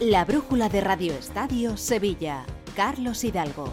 La brújula de Radio Estadio Sevilla. Carlos Hidalgo.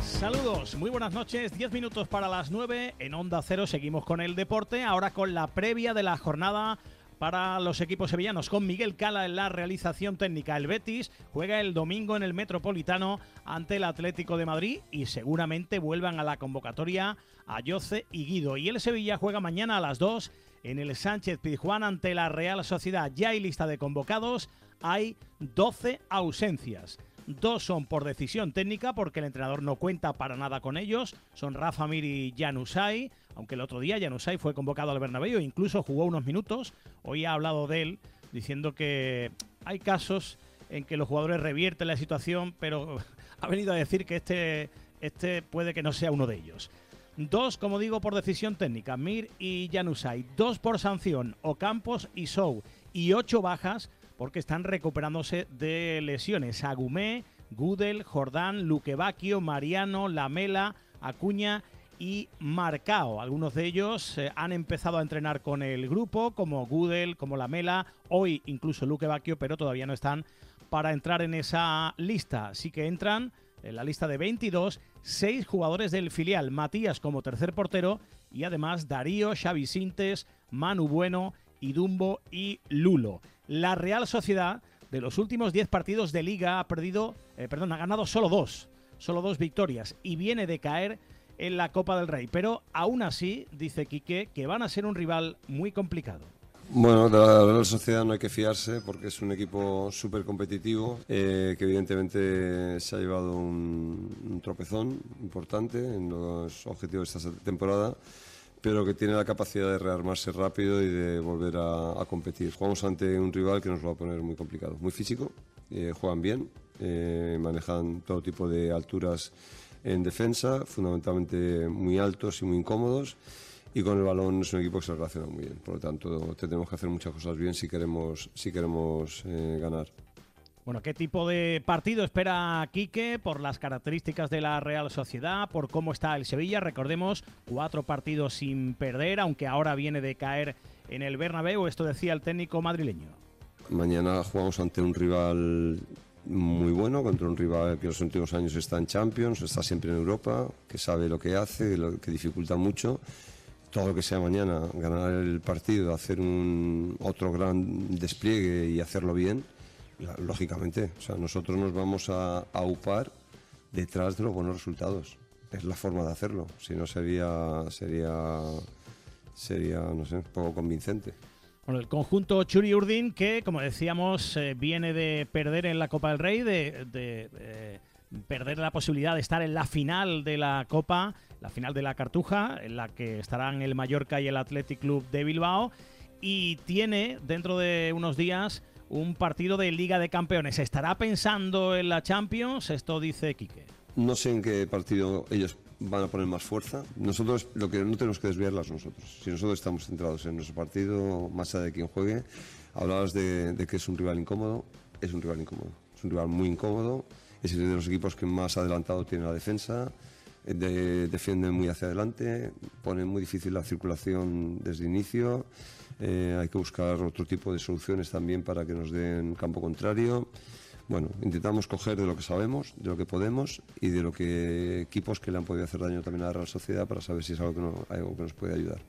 Saludos, muy buenas noches. 10 minutos para las 9 en Onda Cero. Seguimos con el deporte. Ahora con la previa de la jornada para los equipos sevillanos con Miguel Cala en la realización técnica. El Betis juega el domingo en el Metropolitano ante el Atlético de Madrid y seguramente vuelvan a la convocatoria a Yoce y Guido. Y el Sevilla juega mañana a las 2 en el Sánchez Pizjuán ante la Real Sociedad. Ya hay lista de convocados, hay 12 ausencias. Dos son por decisión técnica porque el entrenador no cuenta para nada con ellos. Son Rafa Mir y Janusay. Aunque el otro día Janusay fue convocado al Bernabéu e incluso jugó unos minutos. Hoy ha hablado de él diciendo que hay casos en que los jugadores revierten la situación, pero ha venido a decir que este, este puede que no sea uno de ellos. Dos, como digo, por decisión técnica, Mir y Janusay. Dos por sanción, Ocampos y Sou. Y ocho bajas porque están recuperándose de lesiones. Agumé, Gudel, Jordán, Luquevaquio, Mariano, Lamela, Acuña y Marcao. Algunos de ellos eh, han empezado a entrenar con el grupo, como Gudel, como Lamela, hoy incluso Luquevaquio, pero todavía no están para entrar en esa lista. Sí que entran en la lista de 22, seis jugadores del filial, Matías como tercer portero y además Darío, Xavi Sintes, Manu Bueno, Idumbo y Lulo. La Real Sociedad, de los últimos 10 partidos de liga, ha perdido, eh, perdón, ha ganado solo dos, solo dos victorias y viene de caer en la Copa del Rey. Pero aún así, dice Quique, que van a ser un rival muy complicado. Bueno, de la Real Sociedad no hay que fiarse porque es un equipo súper competitivo eh, que evidentemente se ha llevado un, tropezón importante en los objetivos de esta temporada pero que tiene la capacidad de rearmarse rápido y de volver a, competir. Jugamos ante un rival que nos lo va a poner muy complicado, muy físico, eh, juegan bien, eh, manejan todo tipo de alturas en defensa, fundamentalmente muy altos y muy incómodos. Y con el balón es un equipo que se relaciona muy bien. Por lo tanto, tenemos que hacer muchas cosas bien si queremos, si queremos eh, ganar. Bueno, ¿qué tipo de partido espera Quique por las características de la Real Sociedad, por cómo está el Sevilla? Recordemos, cuatro partidos sin perder, aunque ahora viene de caer en el Bernabéu, esto decía el técnico madrileño. Mañana jugamos ante un rival muy bueno, contra un rival que en los últimos años está en Champions, está siempre en Europa, que sabe lo que hace, lo que dificulta mucho. Todo lo que sea mañana, ganar el partido, hacer un otro gran despliegue y hacerlo bien, lógicamente. O sea, nosotros nos vamos a, upar detrás de los buenos resultados. Es la forma de hacerlo. Si no sería, sería, sería, no sé, poco convincente. Bueno, el conjunto Churi Urdin, que como decíamos, eh, viene de perder en la Copa del Rey, de, perder la posibilidad de estar en la final de la Copa, la final de la Cartuja, en la que estarán el Mallorca y el Athletic Club de Bilbao, y tiene dentro de unos días un partido de Liga de Campeones. ¿Estará pensando en la Champions? Esto dice Quique. No sé en qué partido ellos van a poner más fuerza. Nosotros lo que no tenemos que desviarlas nosotros. Si nosotros estamos centrados en nuestro partido, más allá de quien juegue, hablabas de, que es un rival incómodo, es un rival incómodo. Es un rival muy incómodo, es el de los equipos que más adelantado tiene la defensa, de, defiende muy hacia adelante, pone muy difícil la circulación desde inicio. Eh, hay que buscar otro tipo de soluciones también para que nos den campo contrario. Bueno, intentamos coger de lo que sabemos, de lo que podemos y de lo que equipos que le han podido hacer daño también a la Sociedad para saber si es algo que, no, algo que nos puede ayudar.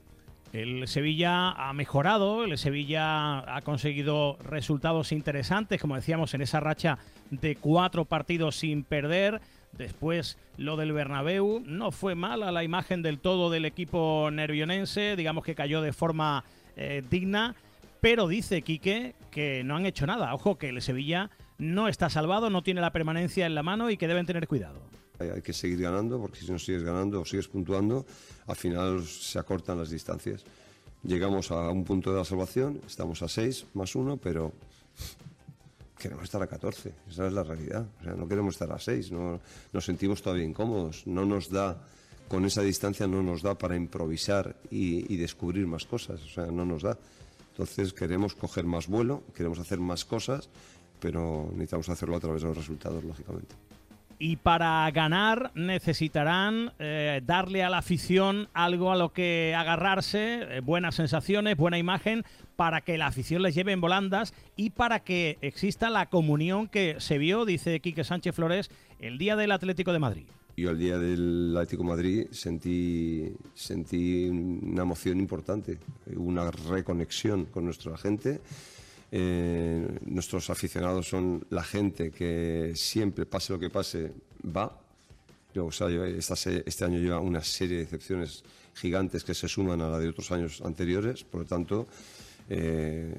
El Sevilla ha mejorado, el Sevilla ha conseguido resultados interesantes, como decíamos, en esa racha de cuatro partidos sin perder. Después lo del Bernabéu no fue mala la imagen del todo del equipo nervionense, digamos que cayó de forma eh, digna, pero dice Quique que no han hecho nada. Ojo que el Sevilla no está salvado, no tiene la permanencia en la mano y que deben tener cuidado. Hay, que seguir ganando porque si no sigues ganando o sigues puntuando, al final se acortan las distancias. Llegamos a un punto de la salvación, estamos a 6 más 1, pero queremos estar a 14, esa es la realidad. O sea, no queremos estar a 6, no, nos sentimos todavía incómodos, no nos da con esa distancia no nos da para improvisar y, descubrir más cosas, o sea, no nos da. Entonces queremos coger más vuelo, queremos hacer más cosas, pero necesitamos hacerlo a través de los resultados, lógicamente. y para ganar necesitarán eh, darle a la afición algo a lo que agarrarse, eh, buenas sensaciones, buena imagen, para que la afición les lleve en volandas y para que exista la comunión que se vio, dice Quique Sánchez Flores, el día del Atlético de Madrid. Yo el día del Atlético Madrid sentí, sentí una emoción importante, una reconexión con nuestra gente. Eh, nuestros aficionados son la gente que siempre, pase lo que pase, va. Yo, o sea, este año lleva una serie de excepciones gigantes que se suman a la de otros años anteriores, por lo tanto, eh,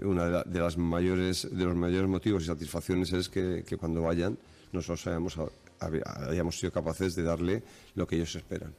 una de, las mayores, de los mayores motivos y satisfacciones es que, cuando vayan nosotros hayamos, hayamos sido capaces de darle lo que ellos esperan.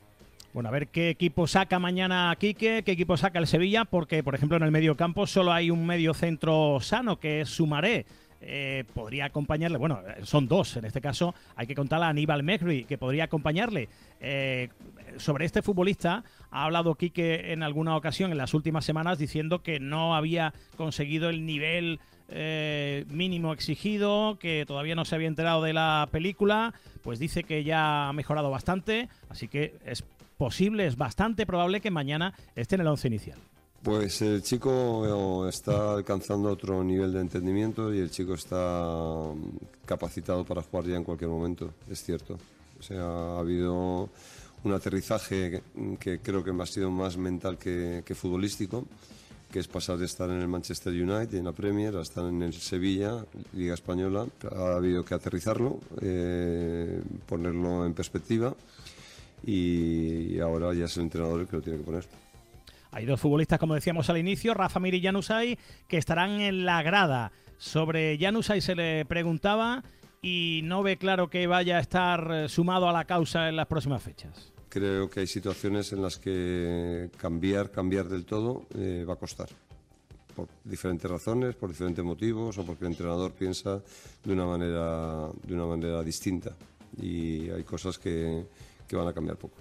Bueno, a ver qué equipo saca mañana Quique, qué equipo saca el Sevilla, porque por ejemplo en el medio campo solo hay un medio centro sano, que es Sumaré. Eh, podría acompañarle, bueno, son dos, en este caso hay que contar a Aníbal Mehri, que podría acompañarle. Eh, sobre este futbolista ha hablado Quique en alguna ocasión en las últimas semanas diciendo que no había conseguido el nivel eh, mínimo exigido, que todavía no se había enterado de la película, pues dice que ya ha mejorado bastante, así que es posible, es bastante probable que mañana esté en el once inicial. Pues el chico eh, está alcanzando otro nivel de entendimiento y el chico está mm, capacitado para jugar ya en cualquier momento, es cierto. O sea, ha habido un aterrizaje que, creo que ha sido más mental que, futbolístico, que es pasar de estar en el Manchester United, en la Premier, a estar en el Sevilla, Liga Española. Ha habido que aterrizarlo, eh, ponerlo en perspectiva y ahora ya es el entrenador el que lo tiene que poner. Hay dos futbolistas, como decíamos al inicio, Rafa Mir y Janusay, que estarán en la grada. Sobre Janusay se le preguntaba y no ve claro que vaya a estar eh, sumado a la causa en las próximas fechas. Creo que hay situaciones en las que cambiar, cambiar del todo eh, va a costar. Por diferentes razones, por diferentes motivos o porque el entrenador piensa de una manera, de una manera distinta. Y hay cosas que, que van a cambiar poco.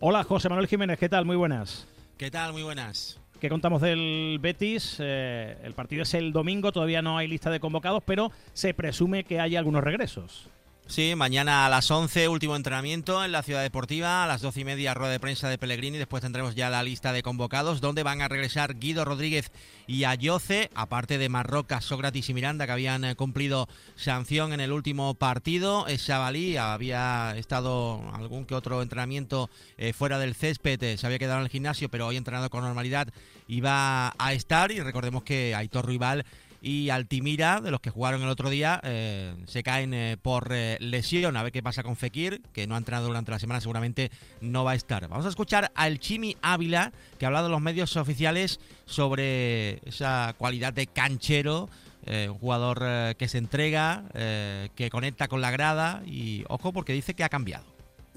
Hola, José Manuel Jiménez, ¿qué tal? Muy buenas. ¿Qué tal? Muy buenas. ¿Qué contamos del Betis? Eh, el partido es el domingo, todavía no hay lista de convocados, pero se presume que hay algunos regresos. Sí, mañana a las 11, último entrenamiento en la Ciudad Deportiva, a las 12 y media rueda de prensa de Pellegrini, después tendremos ya la lista de convocados, donde van a regresar Guido Rodríguez y Ayoce, aparte de Marroca, Sócrates y Miranda, que habían eh, cumplido sanción en el último partido. Chavalí había estado algún que otro entrenamiento eh, fuera del césped, eh, se había quedado en el gimnasio, pero hoy entrenado con normalidad iba a estar, y recordemos que Aitor Rival y Altimira, de los que jugaron el otro día, eh, se caen eh, por eh, lesión. A ver qué pasa con Fekir, que no ha entrenado durante la semana, seguramente no va a estar. Vamos a escuchar al Chimi Ávila, que ha hablado en los medios oficiales sobre esa cualidad de canchero. un jugador que se entrega, que conecta con la grada y ojo porque dice que ha cambiado.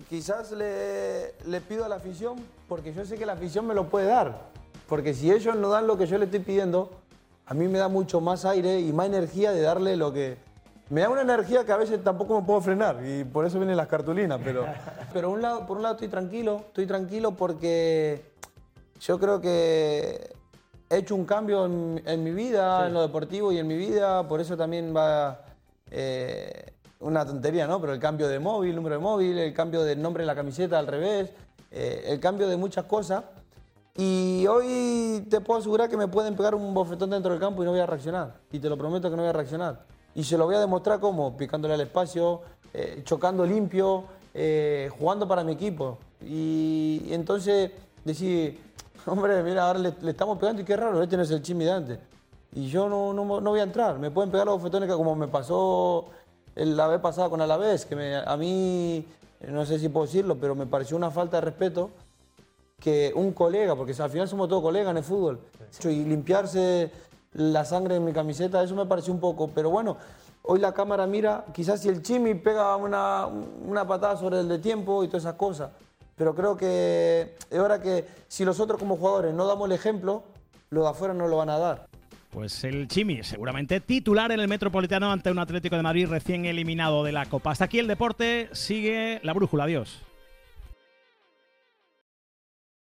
Quizás le, le pido a la afición porque yo sé que la afición me lo puede dar. Porque si ellos no dan lo que yo le estoy pidiendo, a mí me da mucho más aire y más energía de darle lo que... Me da una energía que a veces tampoco me puedo frenar y por eso vienen las cartulinas, pero, pero un lado, por un lado estoy tranquilo, estoy tranquilo porque yo creo que he hecho un cambio en, mi vida, en lo deportivo y en mi vida, por eso también va eh, una tontería, ¿no? Pero el cambio de móvil, número de móvil, el cambio del nombre en la camiseta al revés, eh, el cambio de muchas cosas y hoy te puedo asegurar que me pueden pegar un bofetón dentro del campo y no voy a reaccionar. Y te lo prometo que no voy a reaccionar. Y se lo voy a demostrar como, picándole al espacio, eh, chocando limpio, eh, jugando para mi equipo. Y, entonces decir, hombre, mira, ahora le, estamos pegando y qué raro, este no es el chimi de antes. Y yo no, no, no, voy a entrar. Me pueden pegar los bofetones que como me pasó la vez pasada con Alavés, que a mí, no sé si puedo decirlo, pero me pareció una falta de respeto que un colega, porque al final somos todos colegas en el fútbol, y limpiarse la sangre en mi camiseta, eso me pareció un poco, pero bueno, hoy la cámara mira, quizás si el Chimi pega una, una patada sobre el de tiempo y todas esas cosas, pero creo que es hora que si los otros como jugadores no damos el ejemplo, los de afuera no lo van a dar. Pues el Chimi, seguramente titular en el Metropolitano ante un Atlético de Madrid recién eliminado de la Copa. Hasta aquí el deporte, sigue la brújula, adiós.